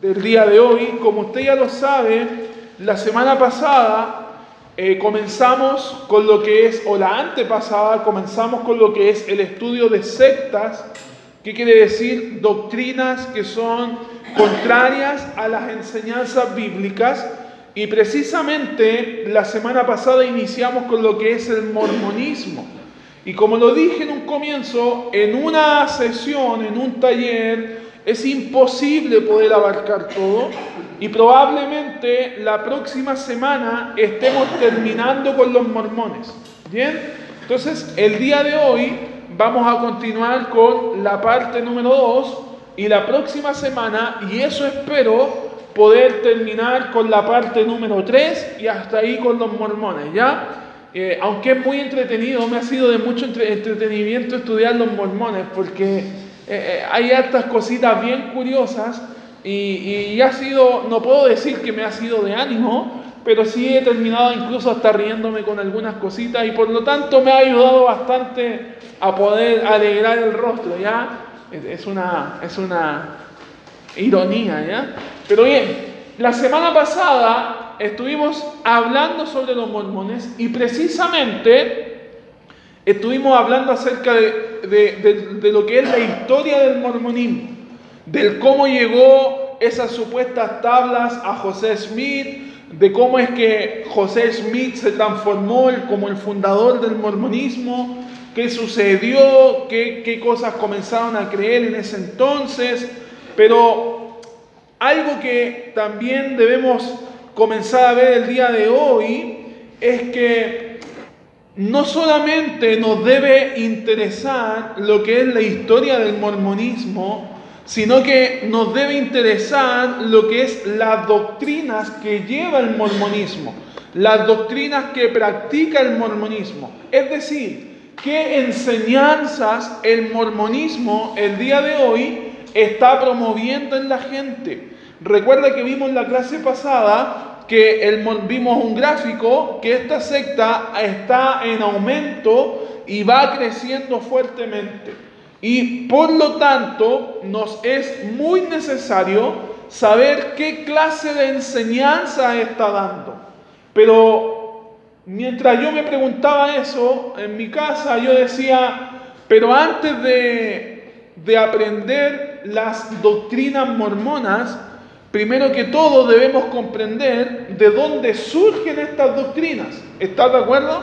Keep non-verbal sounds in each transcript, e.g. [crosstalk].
del día de hoy. Como usted ya lo sabe, la semana pasada eh, comenzamos con lo que es, o la antepasada, comenzamos con lo que es el estudio de sectas, que quiere decir doctrinas que son contrarias a las enseñanzas bíblicas. Y precisamente la semana pasada iniciamos con lo que es el mormonismo. Y como lo dije en un comienzo, en una sesión, en un taller, es imposible poder abarcar todo y probablemente la próxima semana estemos terminando con los mormones. ¿Bien? Entonces, el día de hoy vamos a continuar con la parte número 2 y la próxima semana, y eso espero, poder terminar con la parte número 3 y hasta ahí con los mormones, ¿ya? Eh, aunque es muy entretenido, me ha sido de mucho entretenimiento estudiar los mormones porque eh, eh, hay hartas cositas bien curiosas y, ha sido, no puedo decir que me ha sido de ánimo, pero sí he terminado incluso hasta riéndome con algunas cositas y por lo tanto me ha ayudado bastante a poder alegrar el rostro, ¿ya? Es una, es una ironía, ¿ya? Pero bien, la semana pasada estuvimos hablando sobre los mormones y precisamente estuvimos hablando acerca de, lo que es la historia del mormonismo, del cómo llegó esas supuestas tablas a José Smith, de cómo es que José Smith se transformó como el fundador del mormonismo, qué sucedió, qué, qué cosas comenzaron a creer en ese entonces, pero algo que también debemos comenzar a ver el día de hoy es que no solamente nos debe interesar lo que es la historia del mormonismo, sino que nos debe interesar lo que es las doctrinas que lleva el mormonismo, las doctrinas que practica el mormonismo. Es decir, qué enseñanzas el mormonismo el día de hoy está promoviendo en la gente. Recuerda que vimos la clase pasada que vimos un gráfico que esta secta está en aumento y va creciendo fuertemente. Y por lo tanto nos es muy necesario saber qué clase de enseñanza está dando. Pero mientras yo me preguntaba eso en mi casa, yo decía, pero antes de, de aprender las doctrinas mormonas, primero que todo debemos comprender de dónde surgen estas doctrinas. ¿Estás de acuerdo?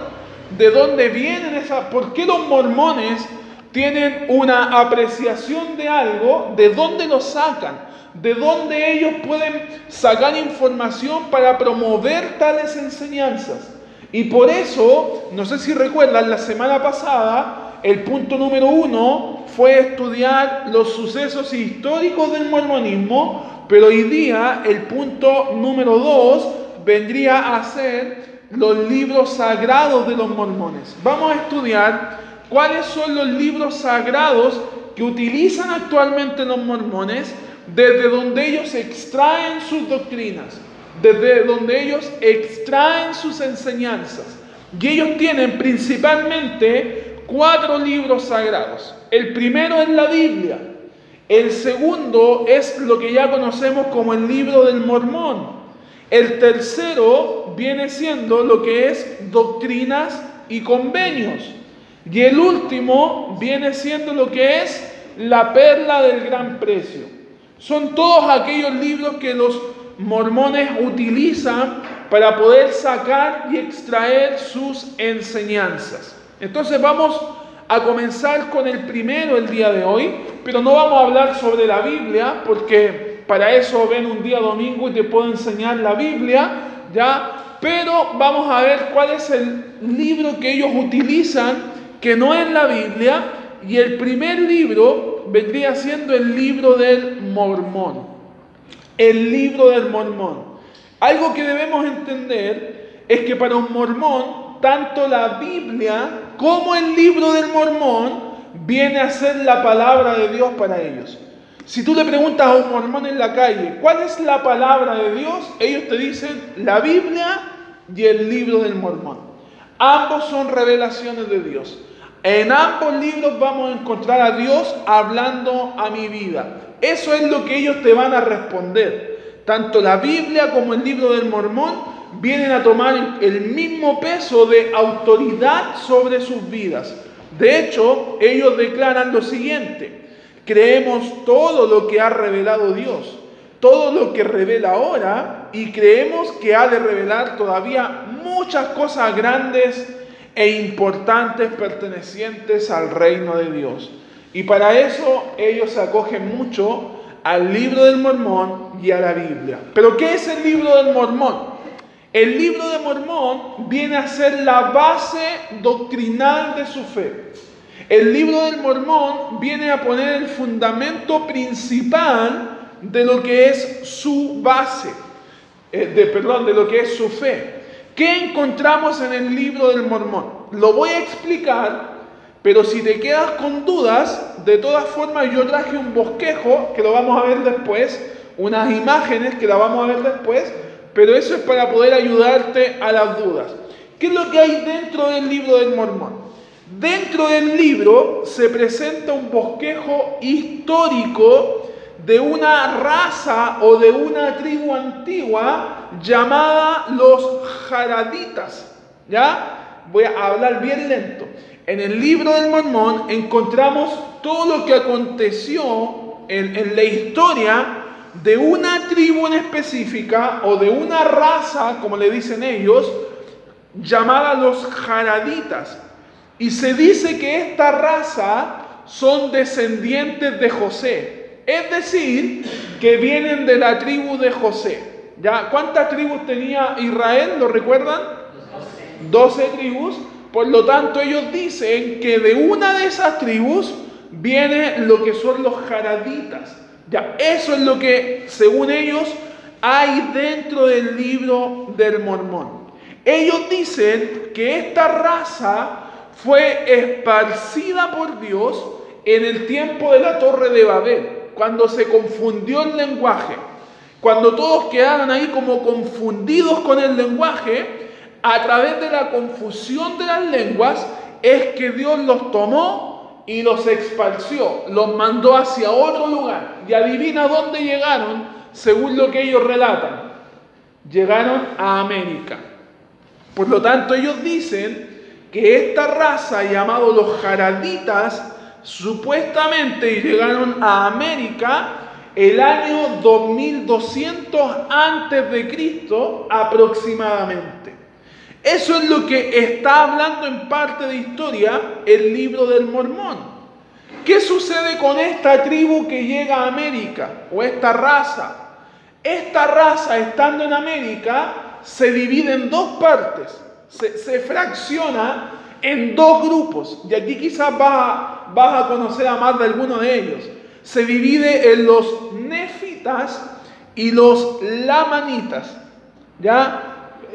¿De dónde vienen esas? ¿Por qué los mormones tienen una apreciación de algo? ¿De dónde lo sacan? ¿De dónde ellos pueden sacar información para promover tales enseñanzas? Y por eso, no sé si recuerdan, la semana pasada, el punto número uno fue estudiar los sucesos históricos del mormonismo pero hoy día el punto número dos vendría a ser los libros sagrados de los mormones. Vamos a estudiar cuáles son los libros sagrados que utilizan actualmente los mormones, desde donde ellos extraen sus doctrinas, desde donde ellos extraen sus enseñanzas. Y ellos tienen principalmente cuatro libros sagrados. El primero es la Biblia. El segundo es lo que ya conocemos como el libro del mormón. El tercero viene siendo lo que es doctrinas y convenios. Y el último viene siendo lo que es la perla del gran precio. Son todos aquellos libros que los mormones utilizan para poder sacar y extraer sus enseñanzas. Entonces vamos a comenzar con el primero el día de hoy, pero no vamos a hablar sobre la Biblia, porque para eso ven un día domingo y te puedo enseñar la Biblia, ¿ya? Pero vamos a ver cuál es el libro que ellos utilizan, que no es la Biblia, y el primer libro vendría siendo el libro del mormón. El libro del mormón. Algo que debemos entender es que para un mormón, tanto la Biblia como el libro del mormón viene a ser la palabra de Dios para ellos. Si tú le preguntas a un mormón en la calle, ¿cuál es la palabra de Dios? Ellos te dicen la Biblia y el libro del mormón. Ambos son revelaciones de Dios. En ambos libros vamos a encontrar a Dios hablando a mi vida. Eso es lo que ellos te van a responder. Tanto la Biblia como el libro del Mormón vienen a tomar el mismo peso de autoridad sobre sus vidas. De hecho, ellos declaran lo siguiente, creemos todo lo que ha revelado Dios, todo lo que revela ahora y creemos que ha de revelar todavía muchas cosas grandes e importantes pertenecientes al reino de Dios. Y para eso ellos acogen mucho al libro del mormón y a la Biblia. Pero ¿qué es el libro del mormón? El libro de Mormón viene a ser la base doctrinal de su fe. El libro del Mormón viene a poner el fundamento principal de lo que es su base, eh, de, perdón, de lo que es su fe. ¿Qué encontramos en el libro del Mormón? Lo voy a explicar, pero si te quedas con dudas, de todas formas yo traje un bosquejo, que lo vamos a ver después, unas imágenes que la vamos a ver después, pero eso es para poder ayudarte a las dudas. ¿Qué es lo que hay dentro del libro del mormón? Dentro del libro se presenta un bosquejo histórico de una raza o de una tribu antigua llamada los jaraditas. ¿Ya? Voy a hablar bien lento. En el libro del mormón encontramos todo lo que aconteció en, en la historia de una tribu en específica o de una raza, como le dicen ellos, llamada los jaraditas. Y se dice que esta raza son descendientes de José, es decir, que vienen de la tribu de José. ¿Ya? ¿Cuántas tribus tenía Israel? ¿Lo recuerdan? 12 tribus. Por lo tanto, ellos dicen que de una de esas tribus viene lo que son los jaraditas. Ya, eso es lo que, según ellos, hay dentro del libro del mormón. Ellos dicen que esta raza fue esparcida por Dios en el tiempo de la torre de Babel, cuando se confundió el lenguaje, cuando todos quedaron ahí como confundidos con el lenguaje, a través de la confusión de las lenguas, es que Dios los tomó y los expulsó, los mandó hacia otro lugar. Y adivina dónde llegaron, según lo que ellos relatan. Llegaron a América. Por lo tanto, ellos dicen que esta raza, llamado los jaraditas, supuestamente llegaron a América el año 2200 antes de Cristo aproximadamente. Eso es lo que está hablando en parte de historia el libro del mormón. ¿Qué sucede con esta tribu que llega a América o esta raza? Esta raza, estando en América, se divide en dos partes, se, fracciona en dos grupos. Y aquí quizás vas, vas a conocer a más de alguno de ellos. Se divide en los nefitas y los lamanitas. ¿Ya?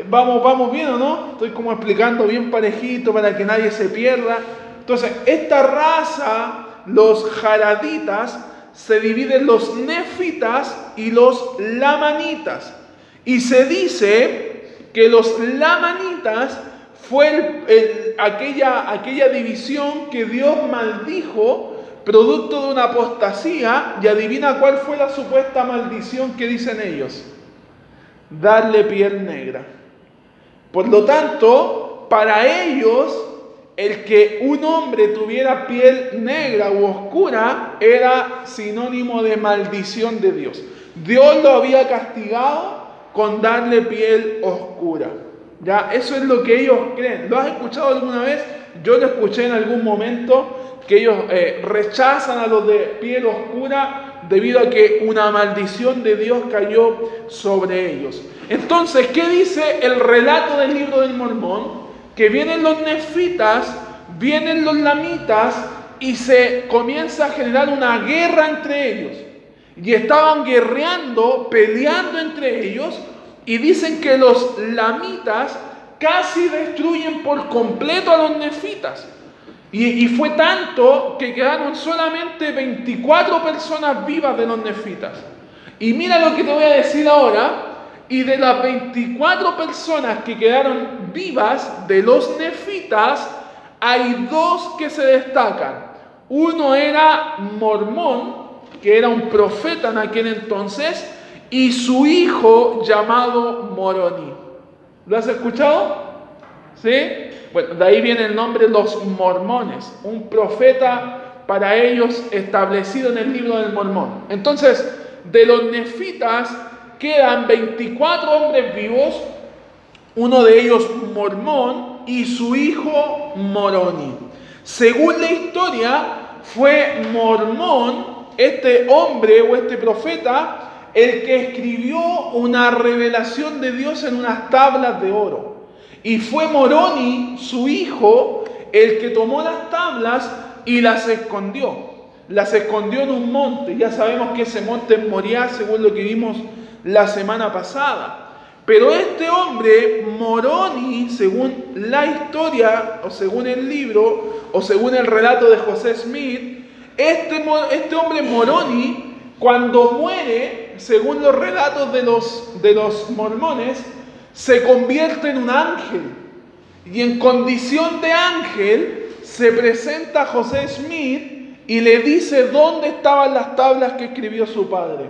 Vamos, vamos bien o no? Estoy como explicando bien parejito para que nadie se pierda. Entonces, esta raza, los jaraditas, se dividen los nefitas y los lamanitas. Y se dice que los lamanitas fue aquella, aquella división que Dios maldijo producto de una apostasía y adivina cuál fue la supuesta maldición que dicen ellos. Darle piel negra. Por lo tanto, para ellos, el que un hombre tuviera piel negra u oscura era sinónimo de maldición de Dios. Dios lo había castigado con darle piel oscura. Ya, eso es lo que ellos creen. ¿Lo has escuchado alguna vez? Yo lo escuché en algún momento que ellos eh, rechazan a los de piel oscura debido a que una maldición de Dios cayó sobre ellos. Entonces, ¿qué dice el relato del libro del Mormón? Que vienen los nefitas, vienen los lamitas y se comienza a generar una guerra entre ellos. Y estaban guerreando, peleando entre ellos, y dicen que los lamitas casi destruyen por completo a los nefitas. Y, fue tanto que quedaron solamente 24 personas vivas de los nefitas. Y mira lo que te voy a decir ahora, y de las 24 personas que quedaron vivas de los nefitas, hay dos que se destacan. Uno era mormón que era un profeta en aquel entonces, y su hijo llamado Moroni. ¿Lo has escuchado? ¿Sí? Bueno, de ahí viene el nombre los mormones, un profeta para ellos establecido en el libro del mormón. Entonces, de los nefitas quedan 24 hombres vivos, uno de ellos mormón y su hijo moroni. Según la historia, fue mormón, este hombre o este profeta, el que escribió una revelación de Dios en unas tablas de oro. Y fue Moroni, su hijo, el que tomó las tablas y las escondió. Las escondió en un monte. Ya sabemos que ese monte es Moriah, según lo que vimos la semana pasada. Pero este hombre, Moroni, según la historia, o según el libro, o según el relato de José Smith, este, este hombre Moroni, cuando muere, según los relatos de los, de los mormones, se convierte en un ángel. Y en condición de ángel se presenta a José Smith y le dice dónde estaban las tablas que escribió su padre.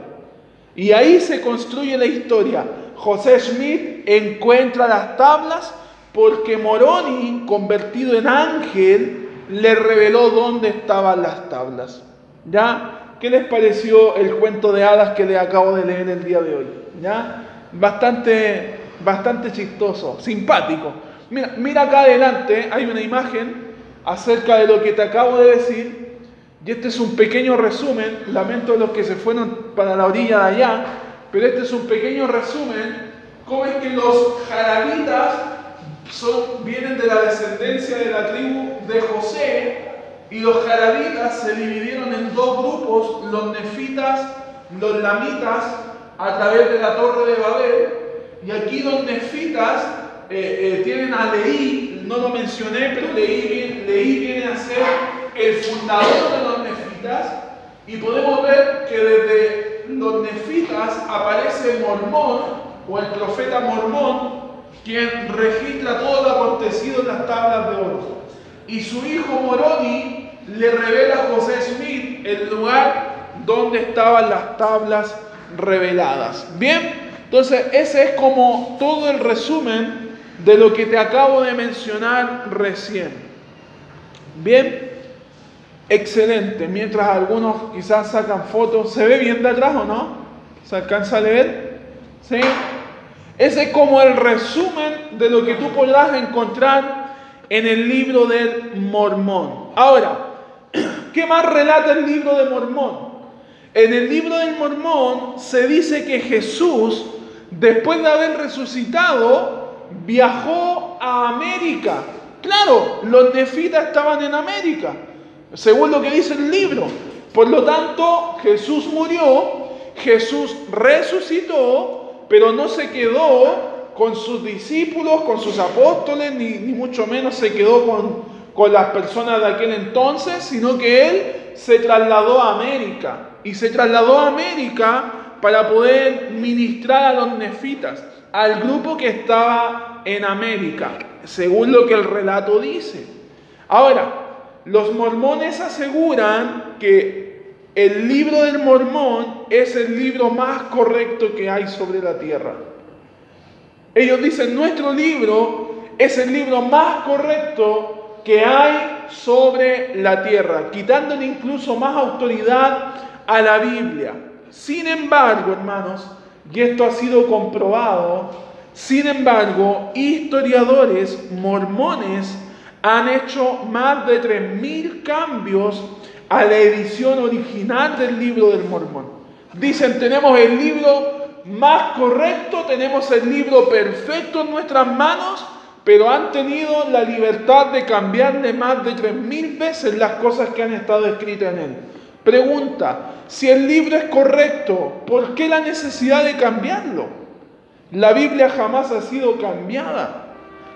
Y ahí se construye la historia. José Smith encuentra las tablas porque Moroni, convertido en ángel, le reveló dónde estaban las tablas. ¿Ya? ¿Qué les pareció el cuento de hadas que le acabo de leer el día de hoy? ¿Ya? Bastante bastante chistoso, simpático. Mira, mira acá adelante, hay una imagen acerca de lo que te acabo de decir. Y este es un pequeño resumen, lamento los que se fueron para la orilla de allá, pero este es un pequeño resumen, cómo es que los jarabitas son, vienen de la descendencia de la tribu de José, y los jarabitas se dividieron en dos grupos, los nefitas, los lamitas, a través de la torre de Babel, y aquí los nefitas eh, eh, tienen a Leí, no lo mencioné, pero Leí, Leí viene a ser el fundador de los nefitas. Y podemos ver que desde los nefitas aparece Mormón, o el profeta Mormón, quien registra todo lo acontecido en las tablas de oro. Y su hijo Moroni le revela a José Smith el lugar donde estaban las tablas reveladas. Bien, entonces, ese es como todo el resumen de lo que te acabo de mencionar recién. Bien, excelente. Mientras algunos quizás sacan fotos, ¿se ve bien de atrás o no? ¿Se alcanza a leer? ¿Sí? Ese es como el resumen de lo que tú podrás encontrar en el libro del Mormón. Ahora, [clears throat] ¿qué más relata el libro de Mormón? En el libro del Mormón se dice que Jesús después de haber resucitado, viajó a América. Claro, los nefitas estaban en América, según lo que dice el libro. Por lo tanto, Jesús murió, Jesús resucitó, pero no se quedó con sus discípulos, con sus apóstoles, ni, mucho menos se quedó con, con las personas de aquel entonces, sino que él se trasladó a América. Y se trasladó a América para poder ministrar a los nefitas, al grupo que estaba en América, según lo que el relato dice. Ahora, los mormones aseguran que el libro del mormón es el libro más correcto que hay sobre la tierra. Ellos dicen, nuestro libro es el libro más correcto que hay sobre la tierra, quitándole incluso más autoridad a la Biblia. Sin embargo, hermanos, y esto ha sido comprobado, sin embargo, historiadores mormones han hecho más de 3.000 cambios a la edición original del libro del mormón. Dicen, tenemos el libro más correcto, tenemos el libro perfecto en nuestras manos, pero han tenido la libertad de cambiarle más de 3.000 veces las cosas que han estado escritas en él. Pregunta, si el libro es correcto, ¿por qué la necesidad de cambiarlo? La Biblia jamás ha sido cambiada.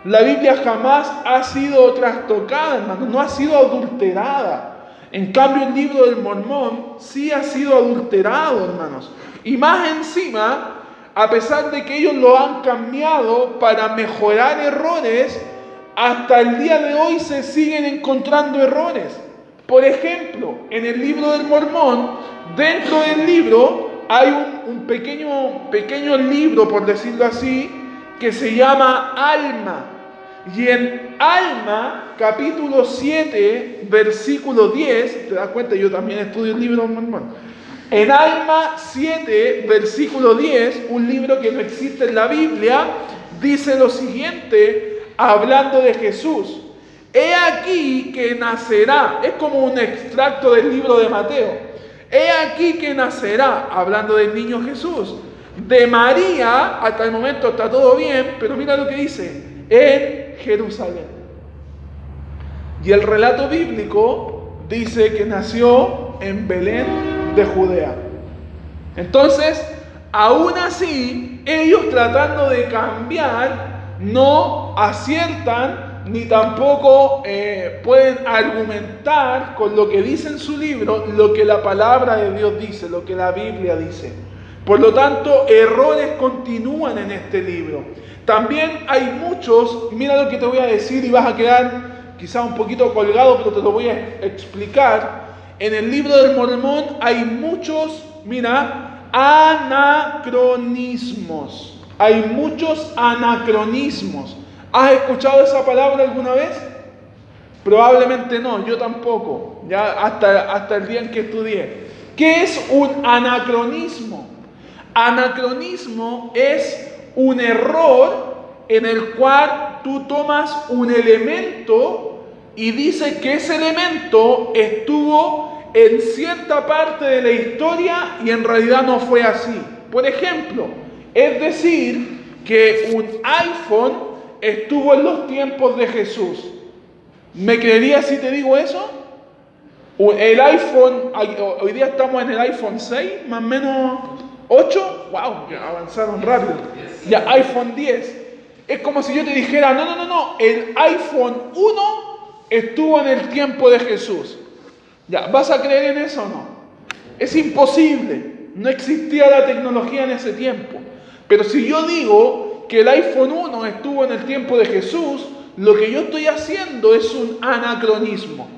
La Biblia jamás ha sido trastocada, hermano, no ha sido adulterada. En cambio, el libro del mormón sí ha sido adulterado, hermanos. Y más encima, a pesar de que ellos lo han cambiado para mejorar errores, hasta el día de hoy se siguen encontrando errores. Por ejemplo, en el libro del Mormón, dentro del libro hay un, pequeño, pequeño libro, por decirlo así, que se llama Alma. Y en Alma, capítulo 7, versículo 10, te das cuenta, yo también estudio el libro Mormón. En Alma 7, versículo 10, un libro que no existe en la Biblia, dice lo siguiente, hablando de Jesús. He aquí que nacerá, es como un extracto del libro de Mateo. He aquí que nacerá, hablando del niño Jesús. De María, hasta el momento está todo bien, pero mira lo que dice, en Jerusalén. Y el relato bíblico dice que nació en Belén de Judea. Entonces, aún así, ellos tratando de cambiar, no aciertan ni tampoco eh, pueden argumentar con lo que dice en su libro lo que la palabra de Dios dice, lo que la Biblia dice. Por lo tanto, errores continúan en este libro. También hay muchos, mira lo que te voy a decir y vas a quedar quizá un poquito colgado, pero te lo voy a explicar. En el libro del Mormón hay muchos, mira, anacronismos. Hay muchos anacronismos. ¿Has escuchado esa palabra alguna vez? Probablemente no, yo tampoco, ya hasta, hasta el día en que estudié. ¿Qué es un anacronismo? Anacronismo es un error en el cual tú tomas un elemento y dices que ese elemento estuvo en cierta parte de la historia y en realidad no fue así. Por ejemplo, es decir, que un iPhone estuvo en los tiempos de Jesús. ¿Me creerías si te digo eso? El iPhone, hoy día estamos en el iPhone 6, más o menos 8. ¡Wow! Que avanzaron rápido. Ya, iPhone 10. Es como si yo te dijera, no, no, no, no, el iPhone 1 estuvo en el tiempo de Jesús. Ya, ¿vas a creer en eso o no? Es imposible. No existía la tecnología en ese tiempo. Pero si yo digo que el iPhone 1 estuvo en el tiempo de Jesús, lo que yo estoy haciendo es un anacronismo.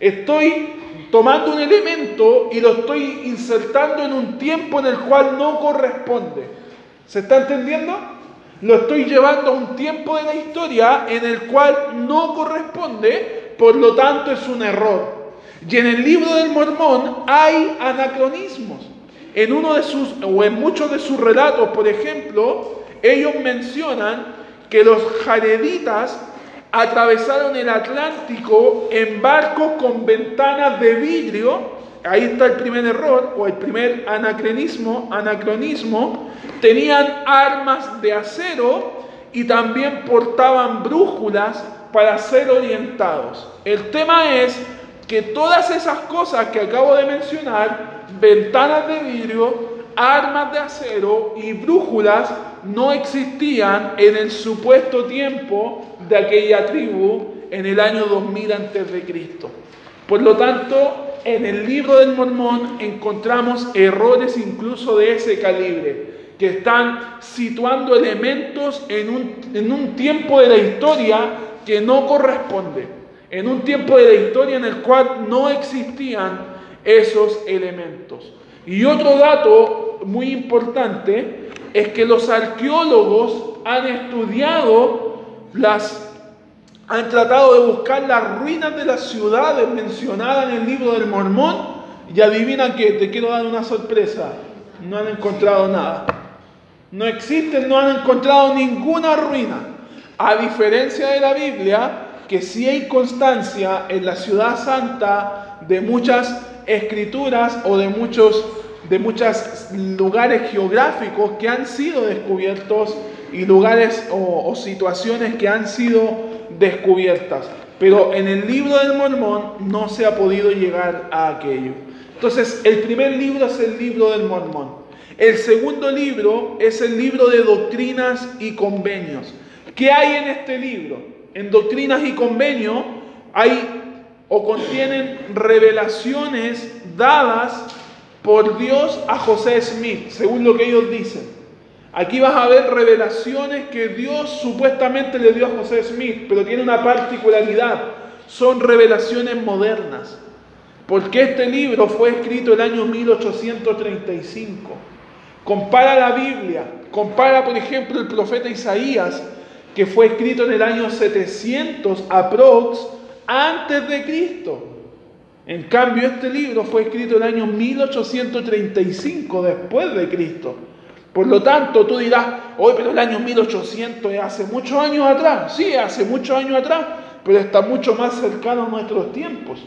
Estoy tomando un elemento y lo estoy insertando en un tiempo en el cual no corresponde. ¿Se está entendiendo? Lo estoy llevando a un tiempo de la historia en el cual no corresponde, por lo tanto es un error. Y en el libro del Mormón hay anacronismos. En uno de sus, o en muchos de sus relatos, por ejemplo, ellos mencionan que los jareditas atravesaron el Atlántico en barcos con ventanas de vidrio. Ahí está el primer error o el primer anacronismo, anacronismo. Tenían armas de acero y también portaban brújulas para ser orientados. El tema es que todas esas cosas que acabo de mencionar, ventanas de vidrio, armas de acero y brújulas, no existían en el supuesto tiempo de aquella tribu en el año 2000 a.C. Por lo tanto, en el libro del Mormón encontramos errores incluso de ese calibre, que están situando elementos en un, en un tiempo de la historia que no corresponde, en un tiempo de la historia en el cual no existían esos elementos. Y otro dato muy importante es que los arqueólogos han estudiado las han tratado de buscar las ruinas de las ciudades mencionadas en el libro del Mormón y adivinan que te quiero dar una sorpresa, no han encontrado nada. No existen, no han encontrado ninguna ruina. A diferencia de la Biblia, que sí hay constancia en la ciudad santa de muchas escrituras o de muchos de muchos lugares geográficos que han sido descubiertos y lugares o, situaciones que han sido descubiertas. Pero en el libro del Mormón no se ha podido llegar a aquello. Entonces, el primer libro es el libro del Mormón. El segundo libro es el libro de doctrinas y convenios. ¿Qué hay en este libro? En doctrinas y convenios hay o contienen revelaciones dadas por Dios a José Smith, según lo que ellos dicen. Aquí vas a ver revelaciones que Dios supuestamente le dio a José Smith, pero tiene una particularidad. Son revelaciones modernas. porque este libro fue escrito el año 1835. Compara la Biblia, compara por ejemplo el profeta Isaías, que fue escrito en el año 700 aprox antes de Cristo. En cambio, este libro fue escrito en el año 1835 después de Cristo. Por lo tanto, tú dirás, hoy, pero el año 1800 es hace muchos años atrás. Sí, hace muchos años atrás, pero está mucho más cercano a nuestros tiempos.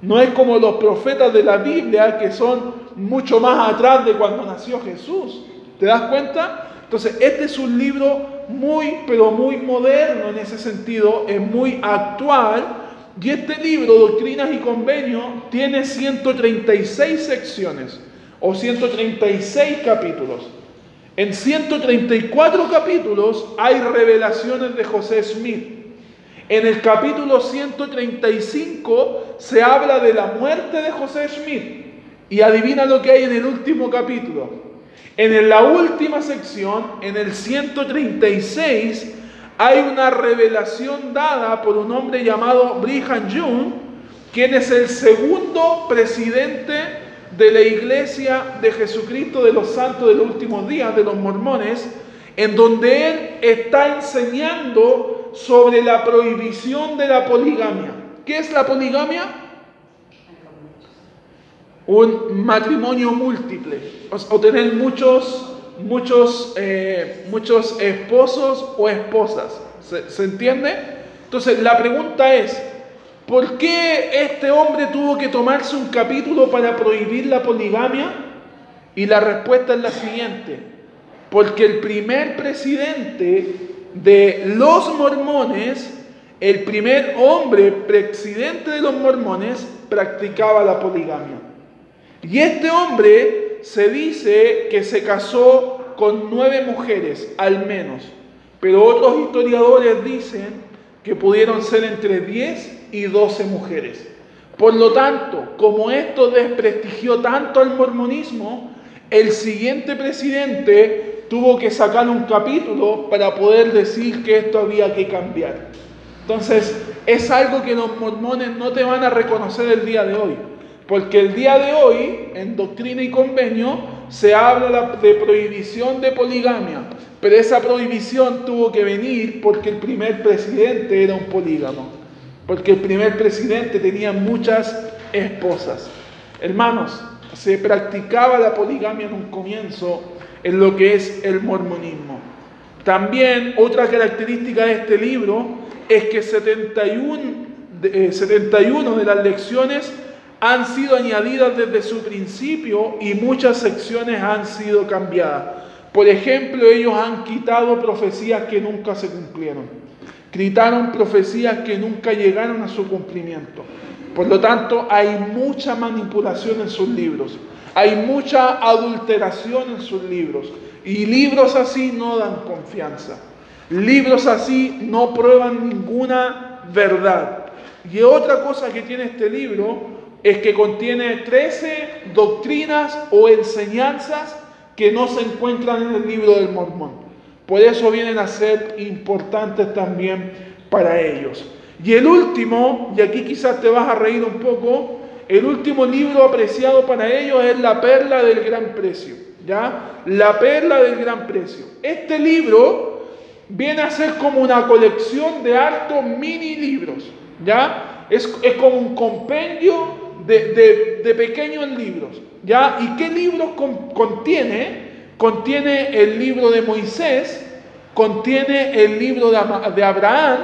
No es como los profetas de la Biblia que son mucho más atrás de cuando nació Jesús. ¿Te das cuenta? Entonces, este es un libro muy, pero muy moderno en ese sentido, es muy actual. Y este libro, Doctrinas y Convenios, tiene 136 secciones o 136 capítulos. En 134 capítulos hay revelaciones de José Smith. En el capítulo 135 se habla de la muerte de José Smith. Y adivina lo que hay en el último capítulo. En la última sección, en el 136, hay una revelación dada por un hombre llamado Brigham Young, quien es el segundo presidente de la iglesia de Jesucristo de los santos de los últimos días, de los mormones, en donde él está enseñando sobre la prohibición de la poligamia. ¿Qué es la poligamia? Un matrimonio múltiple, o tener muchos, muchos, eh, muchos esposos o esposas. ¿Se, ¿Se entiende? Entonces la pregunta es, ¿por qué este hombre tuvo que tomarse un capítulo para prohibir la poligamia? Y la respuesta es la siguiente, porque el primer presidente de los mormones, el primer hombre presidente de los mormones practicaba la poligamia. Y este hombre se dice que se casó con nueve mujeres, al menos. Pero otros historiadores dicen que pudieron ser entre 10 y 12 mujeres. Por lo tanto, como esto desprestigió tanto al mormonismo, el siguiente presidente tuvo que sacar un capítulo para poder decir que esto había que cambiar. Entonces, es algo que los mormones no te van a reconocer el día de hoy. Porque el día de hoy, en doctrina y convenio, se habla de prohibición de poligamia. Pero esa prohibición tuvo que venir porque el primer presidente era un polígamo. Porque el primer presidente tenía muchas esposas. Hermanos, se practicaba la poligamia en un comienzo en lo que es el mormonismo. También otra característica de este libro es que 71, 71 eh, de las lecciones han sido añadidas desde su principio y muchas secciones han sido cambiadas. Por ejemplo, ellos han quitado profecías que nunca se cumplieron. Quitaron profecías que nunca llegaron a su cumplimiento. Por lo tanto, hay mucha manipulación en sus libros. Hay mucha adulteración en sus libros. Y libros así no dan confianza. Libros así no prueban ninguna verdad. Y otra cosa que tiene este libro es que contiene 13 doctrinas o enseñanzas que no se encuentran en el libro del mormón. Por eso vienen a ser importantes también para ellos. Y el último, y aquí quizás te vas a reír un poco, el último libro apreciado para ellos es La Perla del Gran Precio. ¿Ya? La Perla del Gran Precio. Este libro viene a ser como una colección de hartos mini libros. ¿Ya? Es, como un compendio de, pequeños libros. ¿Ya? ¿Y qué libros contiene? Contiene el libro de Moisés, contiene el libro de, de Abraham,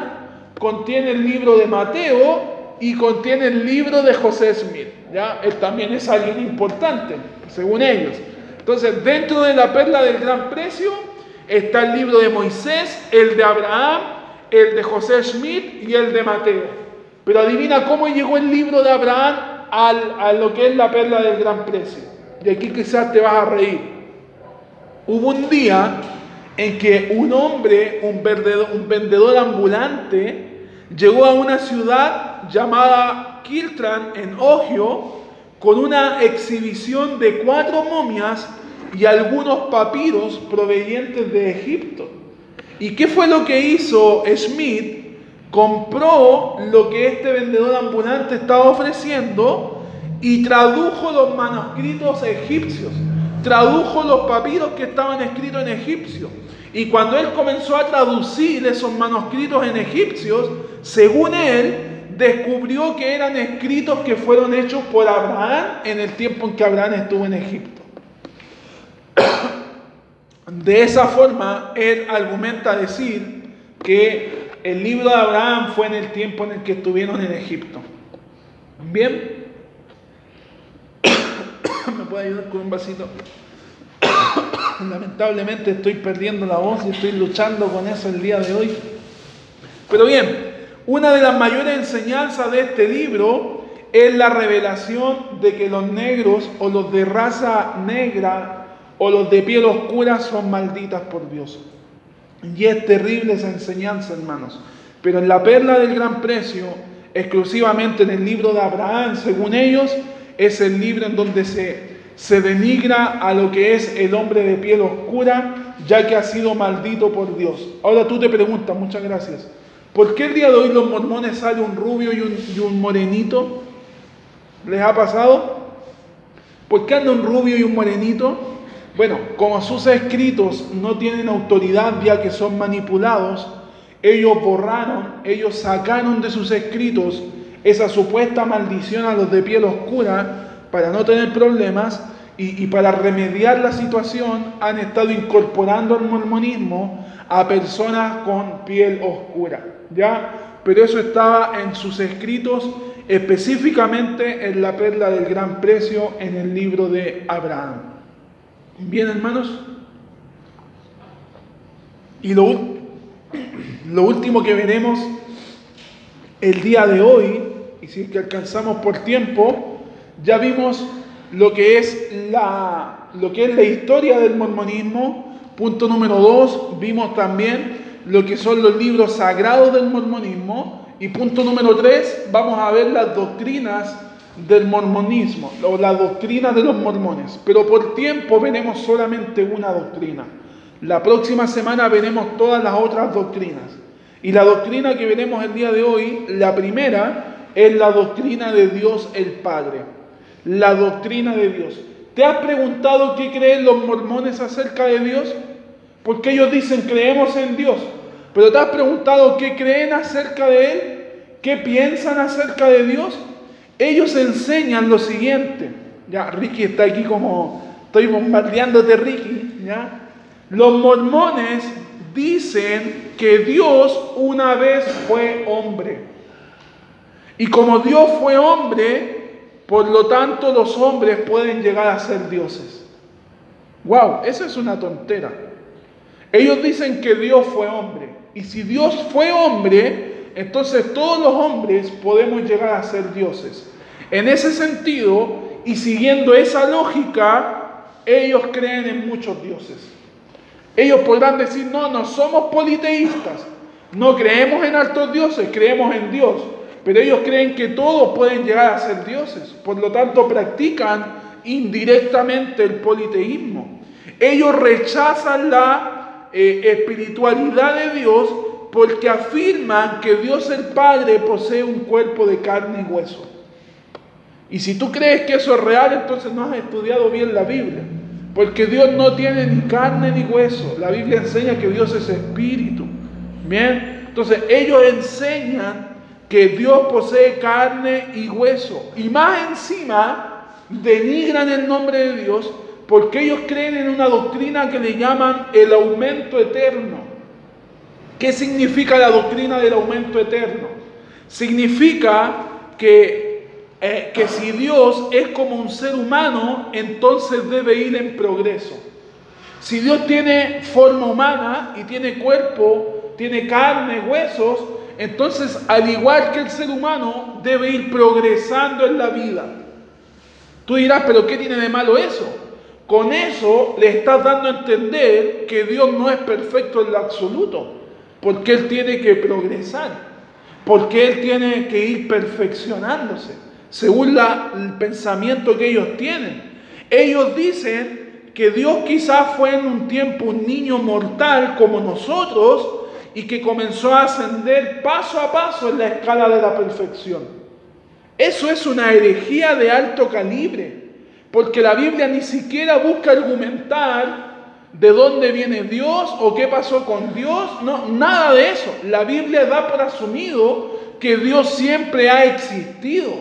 contiene el libro de Mateo y contiene el libro de José Smith. ¿ya? Él también es alguien importante, según ellos. Entonces, dentro de la perla del gran precio está el libro de Moisés, el de Abraham, el de José Smith y el de Mateo. Pero adivina cómo llegó el libro de Abraham al, a lo que es la perla del gran precio. Y aquí quizás te vas a reír. Hubo un día en que un hombre, un vendedor, un vendedor ambulante, llegó a una ciudad llamada Kiltran en Ogio con una exhibición de cuatro momias y algunos papiros provenientes de Egipto. ¿Y qué fue lo que hizo Smith? Compró lo que este vendedor ambulante estaba ofreciendo y tradujo los manuscritos egipcios, tradujo los papiros que estaban escritos en egipcio. Y cuando él comenzó a traducir esos manuscritos en egipcios, según él, descubrió que eran escritos que fueron hechos por Abraham en el tiempo en que Abraham estuvo en Egipto. [coughs] De esa forma, él argumenta decir que el libro de Abraham fue en el tiempo en el que estuvieron en Egipto. Bien, [coughs] ¿me puede ayudar con un vasito? [coughs] Lamentablemente estoy perdiendo la voz y estoy luchando con eso el día de hoy. Pero bien, una de las mayores enseñanzas de este libro es la revelación de que los negros o los de raza negra o los de piel oscura son malditas por Dios. Y es terrible esa enseñanza, hermanos. Pero en la perla del gran precio, exclusivamente en el libro de Abraham, según ellos, es el libro en donde se, se denigra a lo que es el hombre de piel oscura, ya que ha sido maldito por Dios. Ahora tú te preguntas, muchas gracias, ¿por qué el día de hoy los mormones salen un rubio y un, y un morenito? ¿Les ha pasado? ¿Por qué anda un rubio y un morenito? Bueno, como sus escritos no tienen autoridad ya que son manipulados, ellos borraron, ellos sacaron de sus escritos esa supuesta maldición a los de piel oscura para no tener problemas y, para remediar la situación han estado incorporando al mormonismo a personas con piel oscura. ¿Ya? Pero eso estaba en sus escritos, específicamente en la perla del gran precio en el libro de Abraham. Bien, hermanos. Y lo, lo último que veremos el día de hoy, y si es que alcanzamos por tiempo, ya vimos lo que es la, lo que es la historia del mormonismo. Punto número dos, vimos también lo que son los libros sagrados del mormonismo. Y punto número tres, vamos a ver las doctrinas del mormonismo, o la doctrina de los mormones, pero por tiempo veremos solamente una doctrina. La próxima semana veremos todas las otras doctrinas. Y la doctrina que veremos el día de hoy, la primera, es la doctrina de Dios el Padre. La doctrina de Dios. ¿Te has preguntado qué creen los mormones acerca de Dios? Porque ellos dicen creemos en Dios. Pero ¿te has preguntado qué creen acerca de Él? ¿Qué piensan acerca de Dios? Ellos enseñan lo siguiente. Ya, Ricky está aquí como, estoy bombardeándote, Ricky. ¿ya? Los mormones dicen que Dios una vez fue hombre. Y como Dios fue hombre, por lo tanto los hombres pueden llegar a ser dioses. Wow, eso es una tontera. Ellos dicen que Dios fue hombre. Y si Dios fue hombre, entonces todos los hombres podemos llegar a ser dioses. En ese sentido, y siguiendo esa lógica, ellos creen en muchos dioses. Ellos podrán decir, no, no somos politeístas, no creemos en altos dioses, creemos en Dios. Pero ellos creen que todos pueden llegar a ser dioses. Por lo tanto, practican indirectamente el politeísmo. Ellos rechazan la eh, espiritualidad de Dios porque afirman que Dios el Padre posee un cuerpo de carne y hueso. Y si tú crees que eso es real, entonces no has estudiado bien la Biblia. Porque Dios no tiene ni carne ni hueso. La Biblia enseña que Dios es espíritu. Bien. Entonces ellos enseñan que Dios posee carne y hueso. Y más encima denigran el nombre de Dios porque ellos creen en una doctrina que le llaman el aumento eterno. ¿Qué significa la doctrina del aumento eterno? Significa que, eh, que si Dios es como un ser humano, entonces debe ir en progreso. Si Dios tiene forma humana y tiene cuerpo, tiene carne, huesos, entonces al igual que el ser humano debe ir progresando en la vida. Tú dirás, pero ¿qué tiene de malo eso? Con eso le estás dando a entender que Dios no es perfecto en lo absoluto porque Él tiene que progresar, porque Él tiene que ir perfeccionándose, según el pensamiento que ellos tienen. Ellos dicen que Dios quizás fue en un tiempo un niño mortal como nosotros y que comenzó a ascender paso a paso en la escala de la perfección. Eso es una herejía de alto calibre, porque la Biblia ni siquiera busca argumentar de dónde viene Dios o qué pasó con Dios, no, nada de eso. La Biblia da por asumido que Dios siempre ha existido.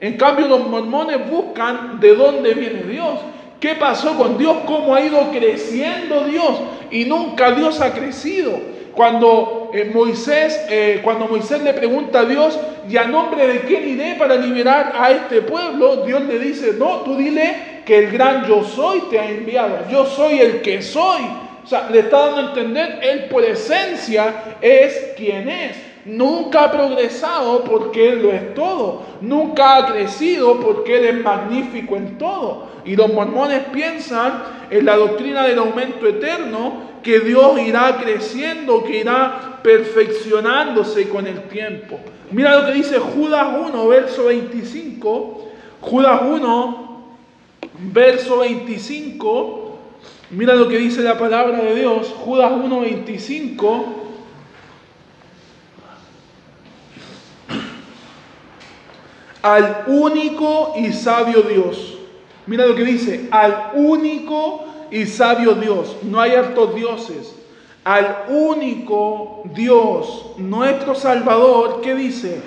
En cambio, los mormones buscan de dónde viene Dios. ¿Qué pasó con Dios? ¿Cómo ha ido creciendo Dios? Y nunca Dios ha crecido. Cuando eh, Moisés, eh, cuando Moisés le pregunta a Dios, ¿y a nombre de quién iré para liberar a este pueblo? Dios le dice, no, tú dile que el gran yo soy te ha enviado. Yo soy el que soy. O sea, le está dando a entender, Él por esencia es quien es. Nunca ha progresado porque Él lo es todo. Nunca ha crecido porque Él es magnífico en todo. Y los mormones piensan en la doctrina del aumento eterno, que Dios irá creciendo, que irá perfeccionándose con el tiempo. Mira lo que dice Judas 1, verso 25. Judas 1, verso 25. Mira lo que dice la palabra de Dios. Judas 1, 25. al único y sabio Dios. Mira lo que dice, al único y sabio Dios. No hay hartos dioses. Al único Dios, nuestro Salvador, ¿qué dice?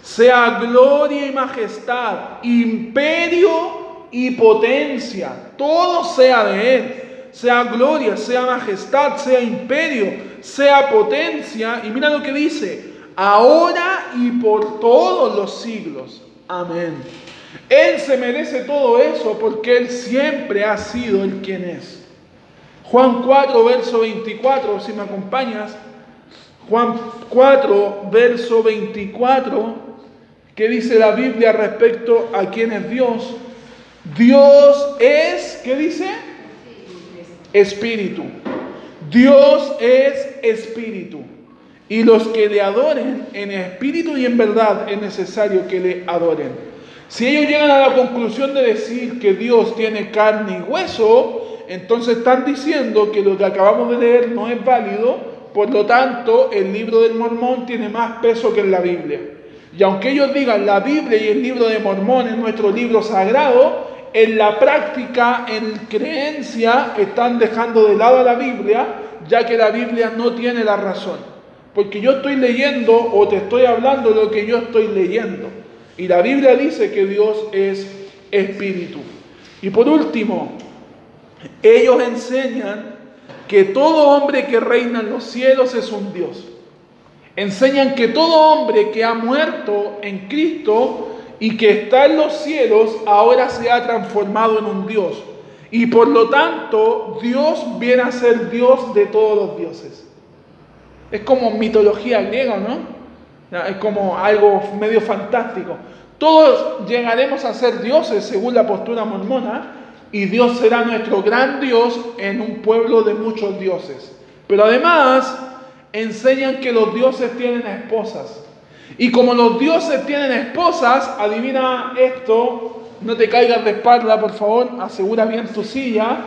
Sea gloria y majestad, imperio y potencia. Todo sea de Él. Sea gloria, sea majestad, sea imperio, sea potencia. Y mira lo que dice, ahora y por todos los siglos. Amén. Él se merece todo eso porque Él siempre ha sido el quien es. Juan 4, verso 24, si me acompañas. Juan 4, verso 24, que dice la Biblia respecto a quién es Dios. Dios es, ¿qué dice? Espíritu. Dios es espíritu. Y los que le adoren en espíritu y en verdad es necesario que le adoren. Si ellos llegan a la conclusión de decir que Dios tiene carne y hueso, entonces están diciendo que lo que acabamos de leer no es válido, por lo tanto el libro del mormón tiene más peso que la Biblia. Y aunque ellos digan la Biblia y el libro de mormón es nuestro libro sagrado, en la práctica, en creencia, están dejando de lado a la Biblia, ya que la Biblia no tiene la razón. Porque yo estoy leyendo o te estoy hablando lo que yo estoy leyendo. Y la Biblia dice que Dios es espíritu. Y por último, ellos enseñan que todo hombre que reina en los cielos es un Dios. Enseñan que todo hombre que ha muerto en Cristo y que está en los cielos ahora se ha transformado en un Dios. Y por lo tanto, Dios viene a ser Dios de todos los dioses. Es como mitología griega, ¿no? Es como algo medio fantástico. Todos llegaremos a ser dioses según la postura mormona y Dios será nuestro gran Dios en un pueblo de muchos dioses. Pero además enseñan que los dioses tienen esposas. Y como los dioses tienen esposas, adivina esto, no te caigas de espalda, por favor, asegura bien tu silla.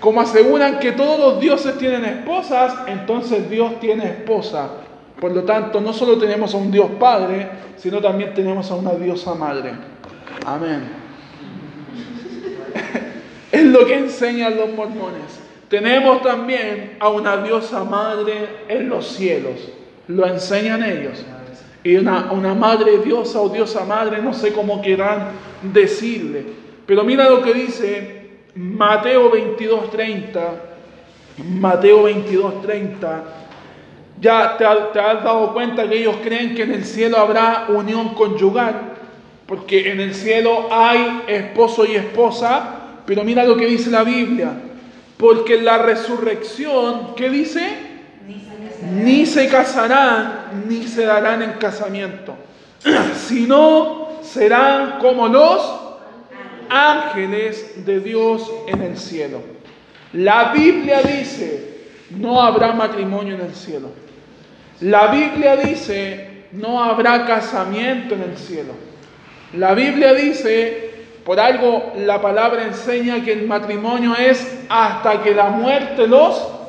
Como aseguran que todos los dioses tienen esposas, entonces Dios tiene esposa. Por lo tanto, no solo tenemos a un Dios Padre, sino también tenemos a una diosa Madre. Amén. [laughs] es lo que enseñan los mormones. Tenemos también a una diosa Madre en los cielos. Lo enseñan ellos. Y una, una madre diosa o diosa madre, no sé cómo quieran decirle. Pero mira lo que dice Mateo 22.30, Mateo 22.30, ya te, te, has dado cuenta que ellos creen que en el cielo habrá unión conyugal, porque en el cielo hay esposo y esposa, pero mira lo que dice la Biblia, porque la resurrección, ¿qué dice? Ni se casarán, ni se darán en casamiento, sino serán como los ángeles de Dios en el cielo. La Biblia dice, no habrá matrimonio en el cielo. La Biblia dice, no habrá casamiento en el cielo. La Biblia dice, por algo la palabra enseña que el matrimonio es hasta que la muerte los...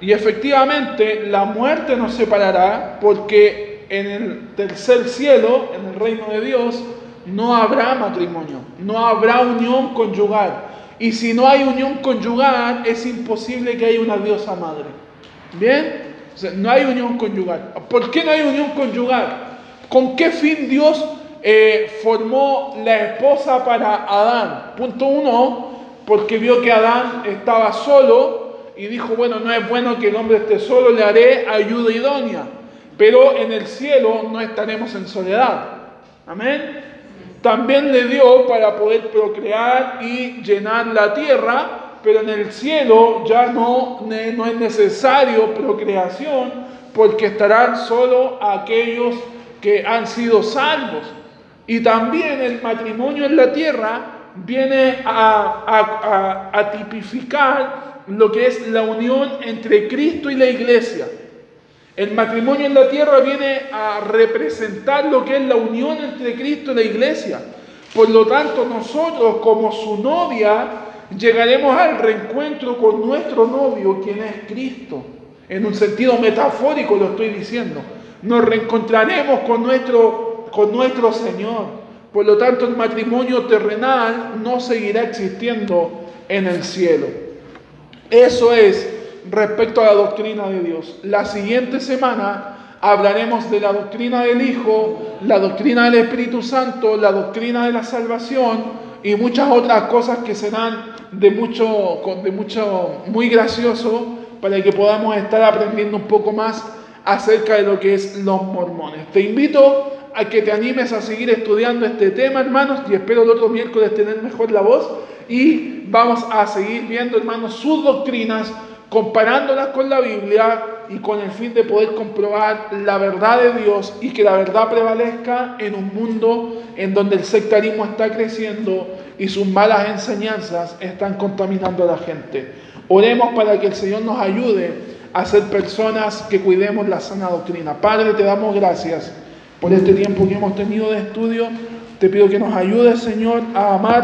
Y efectivamente la muerte nos separará porque en el tercer cielo, en el reino de Dios, no habrá matrimonio, no habrá unión conyugal. Y si no hay unión conyugal, es imposible que haya una diosa madre. ¿Bien? no hay unión conyugal. ¿Por qué no hay unión conyugal? ¿Con qué fin Dios eh, formó la esposa para Adán? Punto uno, porque vio que Adán estaba solo y dijo, bueno, no es bueno que el hombre esté solo, le haré ayuda idónea. Pero en el cielo no estaremos en soledad. Amén. También le dio para poder procrear y llenar la tierra, pero en el cielo ya no, no es necesario procreación porque estarán solo aquellos que han sido salvos. Y también el matrimonio en la tierra viene a, a tipificar lo que es la unión entre Cristo y la iglesia. El matrimonio en la tierra viene a representar lo que es la unión entre Cristo y la iglesia. Por lo tanto, nosotros como su novia llegaremos al reencuentro con nuestro novio, quien es Cristo. En un sentido metafórico lo estoy diciendo. Nos reencontraremos con nuestro, con nuestro Señor. Por lo tanto, el matrimonio terrenal no seguirá existiendo en el cielo. Eso es respecto a la doctrina de Dios. La siguiente semana hablaremos de la doctrina del Hijo, la doctrina del Espíritu Santo, la doctrina de la salvación y muchas otras cosas que serán de mucho, de mucho, muy gracioso para que podamos estar aprendiendo un poco más acerca de lo que es los mormones. Te invito a que te animes a seguir estudiando este tema, hermanos, y espero el otro miércoles tener mejor la voz y vamos a seguir viendo, hermanos, sus doctrinas comparándolas con la Biblia y con el fin de poder comprobar la verdad de Dios y que la verdad prevalezca en un mundo en donde el sectarismo está creciendo y sus malas enseñanzas están contaminando a la gente. Oremos para que el Señor nos ayude a ser personas que cuidemos la sana doctrina. Padre, te damos gracias por este tiempo que hemos tenido de estudio. Te pido que nos ayudes, Señor, a amar